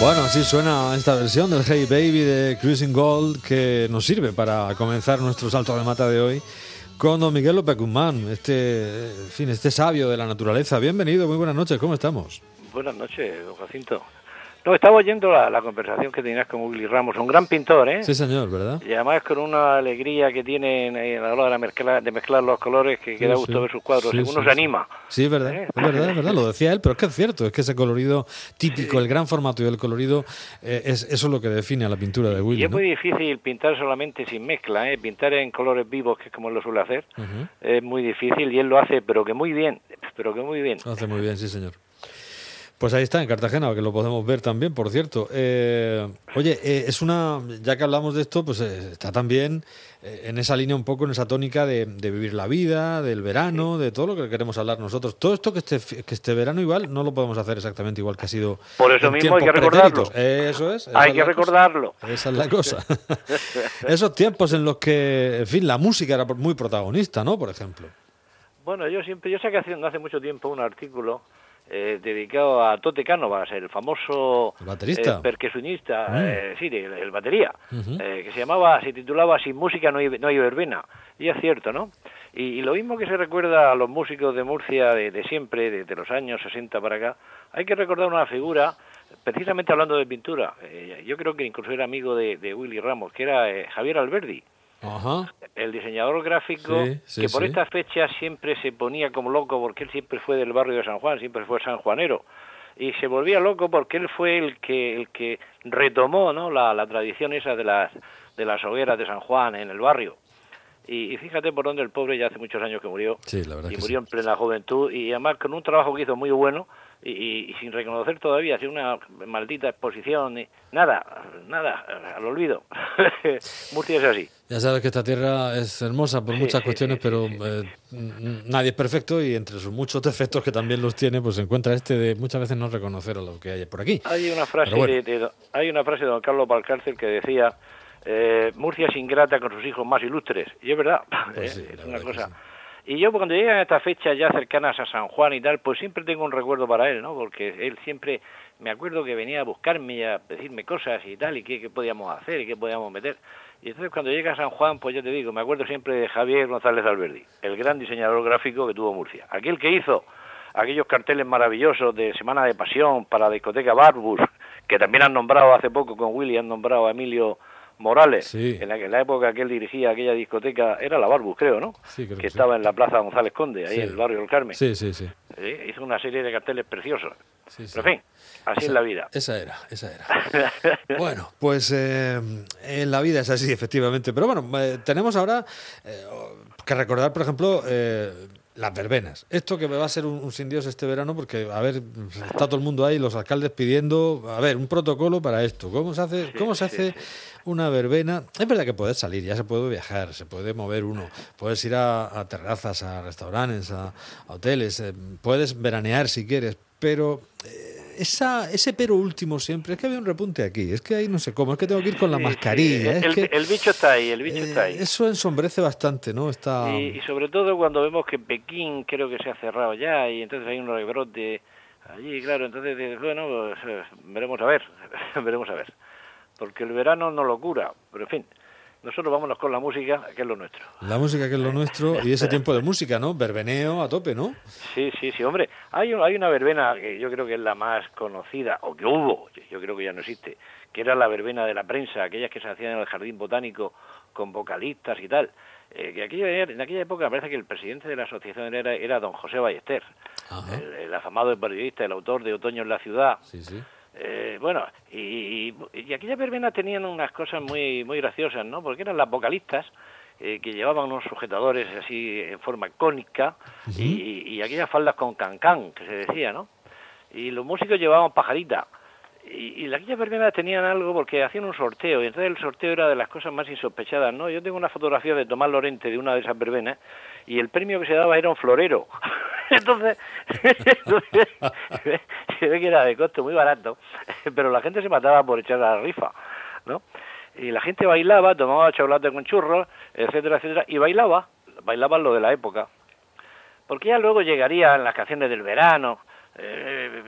Bueno, así suena esta versión del Hey Baby de Cruising Gold que nos sirve para comenzar nuestro salto de mata de hoy con don Miguel López Guzmán, este, fin, este sabio de la naturaleza. Bienvenido, muy buenas noches, ¿cómo estamos? Buenas noches, don Jacinto. No, estaba oyendo la, la, conversación que tenías con Willy Ramos, un gran pintor, ¿eh? Sí, señor, ¿verdad? Y además con una alegría que tiene a la hora de, mezclar, de mezclar los colores que, que da gusto ver sus cuadros, sí, uno sí, se anima. Sí, es verdad, ¿Eh? es verdad, es verdad, lo decía él, pero es que es cierto, es que ese colorido típico, el gran formato y el colorido, eh, es, eso es lo que define a la pintura de Willy, Y es ¿no? muy difícil pintar solamente sin mezcla, ¿eh? Pintar en colores vivos, que es como él lo suele hacer, es muy difícil y él lo hace, pero que muy bien, pero que muy bien. Lo hace muy bien, sí, señor. Pues ahí está, en Cartagena, que lo podemos ver también, por cierto. Eh, oye, eh, es una, ya que hablamos de esto, pues eh, está también en esa línea un poco, en esa tónica de, de vivir la vida, del verano, de todo lo que queremos hablar nosotros. Todo esto que este, que este verano igual no lo podemos hacer exactamente igual que ha sido. Por eso mismo hay que recordarlo. Eso es. Hay es que cosa. recordarlo. Esa es la cosa. Esos tiempos en los que, en fin, la música era muy protagonista, ¿no? Por ejemplo. Bueno, yo siempre, yo hace, no hace mucho tiempo un artículo eh, dedicado a Tote Cánovas, el famoso El baterista. eh, percusionista, Mm. eh, sí, el, el batería, eh, que se llamaba, se titulaba Sin música no hay, no hay verbena. Y es cierto, ¿no? Y, y lo mismo que se recuerda a los músicos de Murcia de, de siempre, de, de los años 60 para acá, hay que recordar una figura, precisamente hablando de pintura, eh, yo creo que incluso era amigo de, de Willy Ramos, que era Javier Alberdi Ajá. el diseñador gráfico Sí, sí, que por sí. estas fechas siempre se ponía como loco porque él siempre fue del barrio de San Juan, siempre fue sanjuanero y se volvía loco porque él fue el que el que retomó ¿no? la, la tradición esa de las de las hogueras de San Juan en el barrio y, y fíjate por dónde el pobre ya hace muchos años que murió Sí, la verdad y que murió sí. en plena juventud y además con un trabajo que hizo muy bueno y, y- y sin reconocer todavía, sin una maldita exposición, ni- nada, nada, al olvido. Murcia es así. Ya sabes que esta tierra es hermosa por Sí, muchas sí, cuestiones, sí, pero eh, nadie es perfecto y entre sus muchos defectos que también los tiene, pues se encuentra este de muchas veces no reconocer a lo que hay por aquí. Hay una frase bueno. de, de- hay una frase de don Carlos Valcárcel que decía eh, Murcia es ingrata con sus hijos más ilustres y es verdad Pues ¿eh? es una verdad cosa y yo cuando llegan estas fechas ya cercanas a San Juan y tal pues siempre tengo un recuerdo para él no porque él siempre me acuerdo que venía a buscarme y a decirme cosas y tal y qué, qué podíamos hacer y qué podíamos meter y entonces cuando llega a San Juan pues ya te digo me acuerdo siempre de Javier González Alberdi el gran diseñador gráfico que tuvo Murcia aquel que hizo aquellos carteles maravillosos de Semana de Pasión para la discoteca Barbus, que también han nombrado hace poco con Willy, han nombrado a Emilio Morales, Sí. en, la, en la época que él dirigía aquella discoteca, era la Barbus, creo, ¿no? Sí, creo que que sí. estaba en la Plaza González Conde, ahí en el barrio del Carmen. Sí, sí. Sí, hizo una serie de carteles preciosos. Sí, sí. Pero en fin, así Esa- es la vida. Esa era, esa era. Bueno, pues eh, en la vida es así, efectivamente. Pero bueno, eh, tenemos ahora eh, que recordar, por ejemplo, eh, las verbenas. Esto que va a ser un, un sin Dios este verano, porque, a ver, está todo el mundo ahí, los alcaldes pidiendo, a ver, un protocolo para esto. ¿Cómo se hace, Sí, cómo se sí, hace sí. una verbena? Es verdad que puedes salir, ya se puede viajar, se puede mover uno, puedes ir a, a terrazas, a restaurantes, a, a hoteles, eh, puedes veranear si quieres, pero eh, esa, ese pero último siempre, es que había un repunte aquí, es que ahí no sé cómo, es que tengo que ir con la mascarilla, sí, es el, que el bicho está ahí, el bicho eh, está ahí. eso ensombrece bastante, ¿no? Está... Y, y sobre todo cuando vemos que Pekín creo que se ha cerrado ya y entonces hay un rebrote allí, claro, entonces dices, bueno, pues, eh, veremos a ver, veremos a ver. Porque el verano no lo cura, pero en fin, nosotros vámonos con la música, que es lo nuestro. La música que es lo nuestro y ese tiempo de música, ¿no? Verbeneo a tope, ¿no? Sí, sí, sí, hombre, hay, un- hay una verbena que yo creo que es la más conocida, o que hubo, yo creo que ya no existe, que era la verbena de la prensa, aquellas que se hacían en el jardín botánico con vocalistas y tal. Eh, que aquella, en aquella época parece que el presidente de la asociación era, era don José Ballester, el afamado periodista, el autor de Otoño en la ciudad. Sí, sí. Eh, bueno, y, y, aquellas verbenas tenían unas cosas muy, muy graciosas, ¿no? Porque eran las vocalistas eh, que llevaban unos sujetadores así en forma cónica y, y aquellas faldas con cancán, que se decía, ¿no? Y los músicos llevaban pajarita. Y, y aquellas verbenas tenían algo porque hacían un sorteo, y entonces el sorteo era de las cosas más insospechadas, ¿no? Yo tengo una fotografía de Tomás Lorente de una de esas verbenas, y el premio que se daba era un florero. entonces, se ve que era de costo muy barato, pero la gente se mataba por echar la rifa, ¿no? Y la gente bailaba, tomaba chocolate con churros, etcétera, etcétera, y bailaba, bailaban lo de la época. Porque ya luego llegarían las canciones del verano, eh,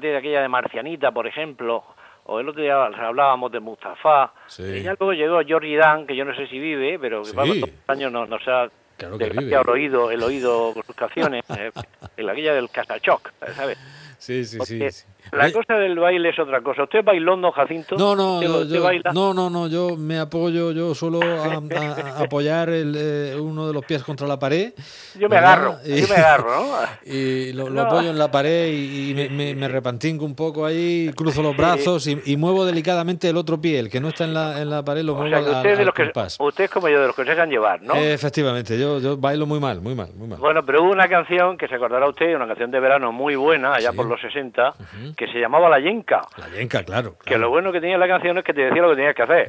de aquella de Marcianita, por ejemplo, o el otro día hablábamos de Mustafa, Sí. y ya luego llegó Jordi Dan, que yo no sé si vive, pero que Sí. vamos, todos los años nos, nos ha Claro que vive. el oído, el oído con sus canciones, eh, en la aquella del Casachoc, ¿sabes? Sí, sí, sí. Porque sí. La cosa del baile es otra cosa. ¿Usted bailó, no, Jacinto? No, no, ¿Usted, yo, usted yo- baila? no, no, no, yo me apoyo, yo suelo a- a- a apoyar el, eh, uno de los pies contra la pared. Yo me ¿verdad? agarro, Y- yo me agarro, ¿no? Y lo, lo No. apoyo en la pared y, y me, me, me repantinco un poco ahí, cruzo los brazos y, y muevo delicadamente el otro pie, el que no está en la, en la pared, lo O muevo sea, que usted, de los que, usted es como yo, de los que se dejan llevar, ¿no? Eh, efectivamente, yo, yo bailo muy mal, muy mal, muy mal. Bueno, pero hubo una canción que se acordará usted, una canción de verano muy buena, allá Sí. por los 60, que se llamaba La Yenca. La yenca, claro. Que lo bueno que tenía la canción es que te decía lo que tenías que hacer.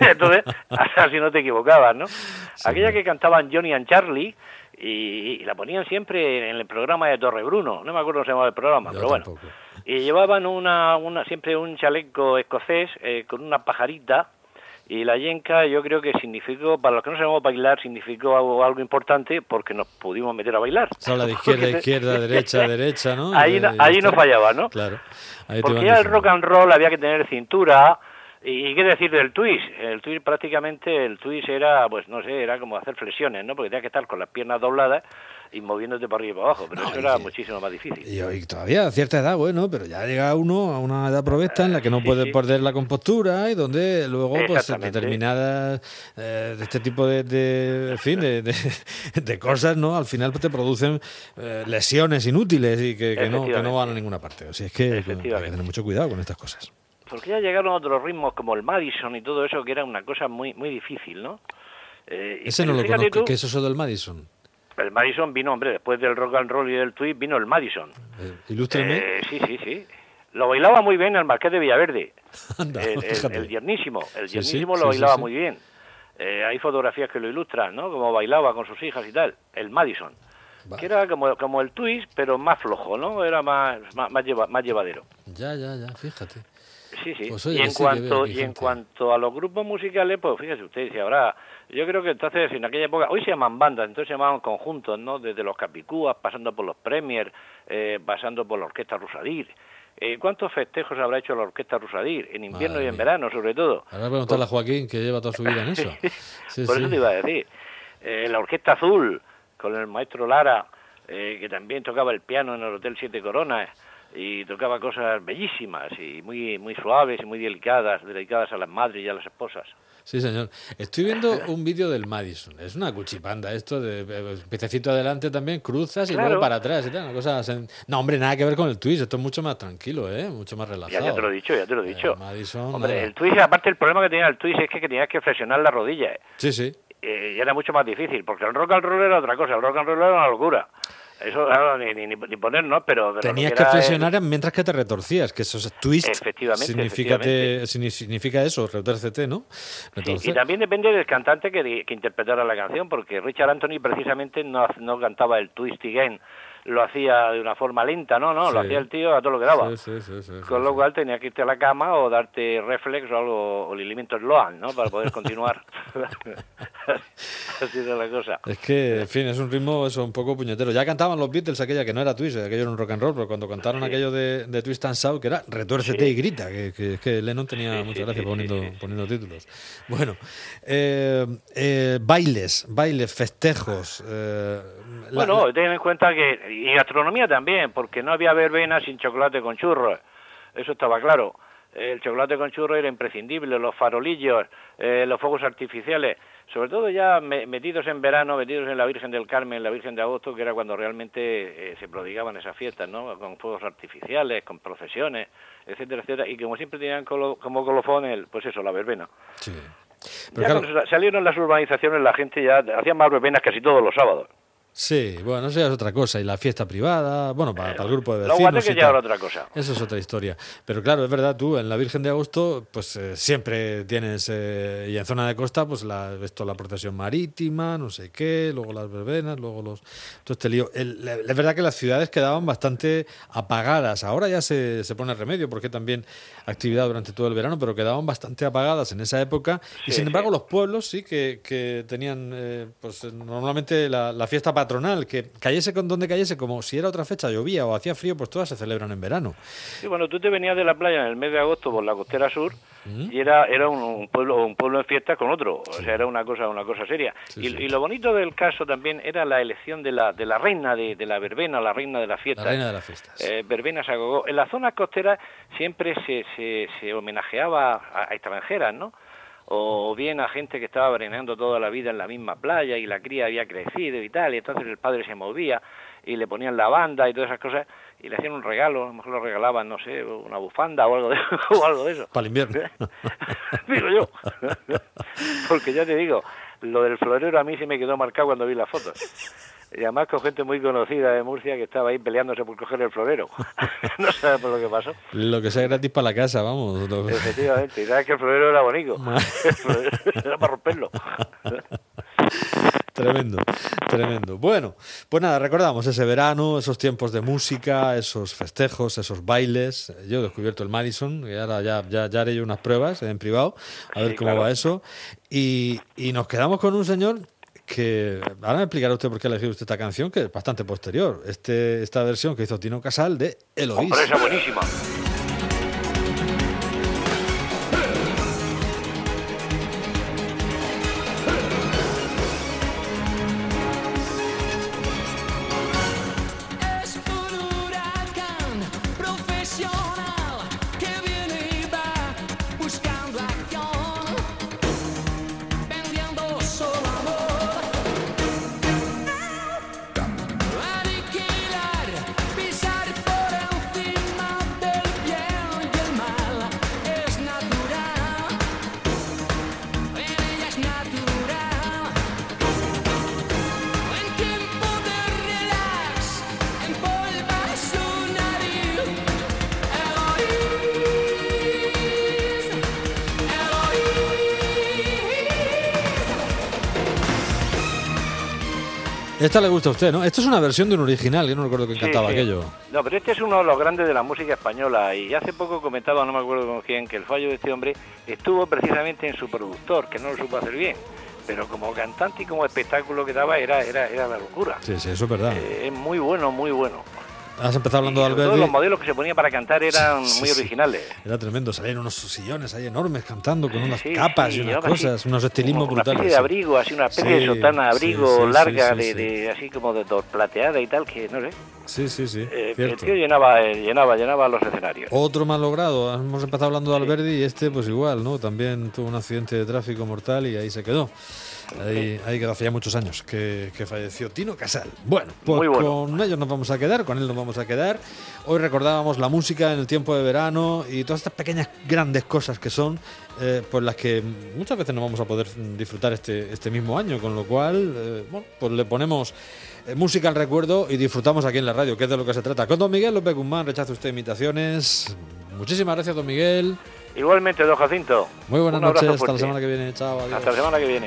Entonces, así no te equivocabas, ¿no? Aquella que cantaban Johnny and Charlie y, y la ponían siempre en el programa de Torre Bruno. No me acuerdo cómo se llamaba el programa, Yo pero bueno. Y llevaban una, una siempre un chaleco escocés eh, con una pajarita y la yenca yo creo que significó, para los que no sabemos bailar, significó algo, algo importante porque nos pudimos meter a bailar. Se habla de izquierda, izquierda, derecha, derecha, ¿no? Ahí ahí no fallaba, ¿no? Claro. Ahí Porque ya el rock and roll había que tener cintura. ¿Y y qué decir del twist? El twist prácticamente, el twist era, pues no sé, era como hacer flexiones, ¿no? Porque tenías que estar con las piernas dobladas y moviéndote para arriba y para abajo, pero No, eso era muchísimo más difícil. Y, y todavía a cierta edad, bueno, pero ya llega uno a una edad provesta en la que no Sí, puede sí. perder la compostura y donde luego pues determinadas eh, de este tipo de, de en fin de, de- de cosas no al final pues, te producen eh, lesiones inútiles y que, que no, que no van a ninguna parte. O sea, es que hay que tener mucho cuidado con estas cosas. Porque ya llegaron otros ritmos como el Madison y todo eso, que era una cosa muy muy difícil, ¿no? Eh, Ese no lo conozco. tú, ¿Qué es eso del Madison? El Madison vino, hombre, después del rock and roll y del twist, vino el Madison. Eh, ilústreme. Eh, sí, sí, sí. Lo bailaba muy bien el Marqués de Villaverde. Anda, el, el, fíjate. el yernísimo, el Sí, sí, lo sí, bailaba muy bien. Eh, hay fotografías que lo ilustran, ¿no? Como bailaba con sus hijas y tal. El Madison, que era como, como el twist, pero más flojo, ¿no? Era más, más, más, lleva- más llevadero. Ya, ya, ya, fíjate. Sí, sí. Pues oye, y en sí cuanto y en cuanto a los grupos musicales, pues fíjese usted, si ahora yo creo que entonces en aquella época, hoy se llaman bandas, entonces se llamaban conjuntos, ¿no? Desde los Capicúas, pasando por los Premier, eh, pasando por la Orquesta Rusadir. Eh, ¿Cuántos festejos habrá hecho la Orquesta Rusadir? En invierno Madre y en mía. verano, sobre todo. Ahora preguntarle a Joaquín que lleva toda su vida en eso. Sí, Por sí. eso te iba a decir. Eh, la Orquesta Azul, con el maestro Lara, eh, que también tocaba el piano en el Hotel Siete Coronas y tocaba cosas bellísimas y muy muy suaves y muy delicadas, dedicadas a las madres y a las esposas. Sí, señor. Estoy viendo un vídeo del Madison. Es una cuchipanda esto de eh, piececito adelante también, cruzas y Claro. luego para atrás y tal. Una cosa sen- No, hombre, nada que ver con el twist. Esto es mucho más tranquilo, ¿eh? Mucho más relajado. ya te lo he dicho, ya te lo he Eh, dicho. Madison, Hombre, nada. el twist, aparte el problema que tenía el twist es que tenías que flexionar las rodillas. Sí, sí. Eh, y era mucho más difícil, porque el rock and roll era otra cosa, el rock and roll era una locura. Eso claro, ni, ni, ni ponernos, pero... Tenías que que era el- flexionar mientras que te retorcías, que eso es twist. Efectivamente, Significa, efectivamente. signi- significa eso, retórcete, ¿no? Sí, y también depende del cantante que, que interpretara la canción, porque Richard Anthony precisamente no, no cantaba el twist again, lo hacía de una forma lenta, no, no, lo hacía el tío a todo lo que daba. Sí, sí, Con lo cual tenía que irte a la cama o darte reflex o algo, o el alimento Sloan, ¿no? Para poder continuar. Así era la cosa. Es que, en fin, es un ritmo eso, un poco puñetero. Ya cantaban los Beatles aquella que no era twist, aquello era un rock and roll, pero cuando cantaron aquello de, de Twist and Shout, que era retuércete y grita, que, que, que Lennon tenía Sí, mucha sí, gracia sí, poniendo, poniendo títulos. Bueno, eh, eh, bailes, bailes, festejos. eh, la- Bueno, ten en cuenta que, y gastronomía también, porque no había verbena sin chocolate con churros, eso estaba claro. El chocolate con churros era imprescindible, los farolillos, eh, los fuegos artificiales, sobre todo ya me- metidos en verano, metidos en la Virgen del Carmen, la Virgen de Agosto, que era cuando realmente eh, se prodigaban esas fiestas, ¿no? Con fuegos artificiales, con procesiones, etcétera, etcétera, y como siempre tenían colo- como colofón el, pues eso, la verbena. sí. Pero Ya claro, cuando sa- salieron las urbanizaciones la gente ya hacía más verbenas casi todos los sábados. Sí, bueno, eso ya es otra cosa. Y la fiesta privada, bueno, para, para el grupo de vecinos. guateques y ya era otra cosa. Eso es otra historia. Pero claro, es verdad, tú en la Virgen de Agosto, pues eh, siempre tienes, eh, y en zona de costa, pues la, esto, la procesión marítima, no sé qué, luego las verbenas, luego los... Todo este lío. El- es verdad que las ciudades quedaban bastante apagadas. Ahora ya se, se pone remedio, porque también actividad durante todo el verano, pero quedaban bastante apagadas en esa época. y Sí, sin embargo, sí. los pueblos sí que, que tenían, eh, pues eh, normalmente la, la fiesta patronal, que cayese con donde cayese, como si era otra fecha, llovía o hacía frío, pues todas se celebran en verano. Sí, bueno, tú te venías de la playa en el mes de agosto por la costera sur y era era un, pueblo un pueblo en fiesta con otro, o sea, era una cosa una cosa seria. Sí, y, sí. y lo bonito del caso también era la elección de la de la reina de, de la verbena, la reina de la fiesta. La reina de las fiestas. Eh, verbena Sagogó. En las zonas costeras siempre se, se, se homenajeaba a, a extranjeras, ¿no? O bien a gente que estaba vereneando toda la vida en la misma playa y la cría había crecido y tal, y entonces el padre se movía y le ponían la banda y todas esas cosas y le hacían un regalo, a lo mejor lo regalaban, no sé, una bufanda o algo de, o algo de eso. Para el invierno. digo yo. Porque ya te digo, lo del florero a mí se me quedó marcado cuando vi las fotos. Y además con gente muy conocida de Murcia que estaba ahí peleándose por coger el florero. no sabes por lo que pasó. Lo que sea gratis para la casa, vamos. lo- Efectivamente. Y sabes que el florero era bonito. Florero era para romperlo. Tremendo, tremendo. Bueno, pues nada, recordamos ese verano, esos tiempos de música, esos festejos, esos bailes. Yo he descubierto el Madison, y ahora ya, ya, ya haré yo unas pruebas en privado, a ver cómo claro. va eso. Y, y nos quedamos con un señor que, ahora me explicará usted por qué ha elegido usted esta canción, que es bastante posterior. Este, esta versión que hizo Tino Casal de Eloís. Esta le gusta a usted, ¿no? Esto es una versión de un original, yo no recuerdo que Sí, cantaba sí. aquello. No, pero este es uno de los grandes de la música española y hace poco comentaba, no me acuerdo con quién, que el fallo de este hombre estuvo precisamente en su productor, que no lo supo hacer bien. Pero como cantante y como espectáculo que daba era era, era la locura. Sí, sí, eso es verdad. Eh, es muy bueno, muy bueno. Has empezado hablando de sobre todo Alberti. los modelos que se ponía para cantar eran Sí, muy sí. originales. Era tremendo, salían unos sillones ahí enormes cantando con unas Sí, capas y unas cosas, unos estilismos como Una brutales. especie de abrigo, así una especie de sotana, abrigo larga, de, de- así como de, plateada y tal, que no sé. Sí, sí, sí, Eh, el tío llenaba, eh, llenaba, llenaba los escenarios. Otro más logrado, hemos empezado hablando de Alberdi y este pues igual, ¿no? También tuvo un accidente de tráfico mortal y ahí se quedó. Ahí, ahí quedó hace ya muchos años que, que falleció Tino Casal. Bueno, pues bueno. con ellos nos vamos a quedar, con él nos vamos a quedar. Hoy recordábamos la música en el tiempo de verano y todas estas pequeñas grandes cosas que son, eh, pues las que muchas veces no vamos a poder disfrutar este, este mismo año, con lo cual, eh, bueno, pues le ponemos eh, música al recuerdo y disfrutamos aquí en la radio, que es de lo que se trata. Con don Miguel López Guzmán, rechaza usted imitaciones. Muchísimas gracias, don Miguel. Igualmente, don Jacinto. Muy buenas Un noches, hasta la semana que viene. Chao, adiós. Hasta la semana que viene.